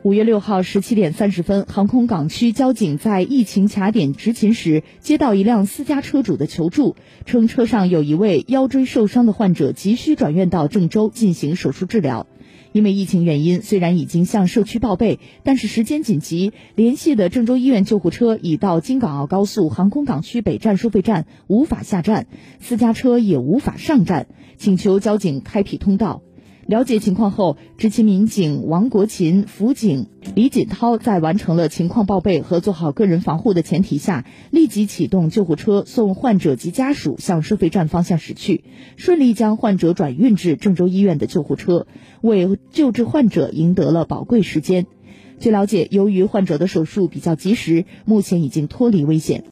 五月六号十七点三十分，航空港区交警在疫情卡点执勤时，接到一辆私家车主的求助，称车上有一位腰椎受伤的患者，急需转院到郑州进行手术治疗。因为疫情原因，虽然已经向社区报备，但是时间紧急，联系的郑州医院救护车已到京港澳高速航空港区北站收费站，无法下站，私家车也无法上站，请求交警开辟通道。了解情况后，执勤民警王国琴、辅警李锦涛在完成了情况报备和做好个人防护的前提下，立即启动救护车送患者及家属向收费站方向驶去，顺利将患者转运至郑州医院的救护车，为救治患者赢得了宝贵时间。据了解，由于患者的手术比较及时，目前已经脱离危险。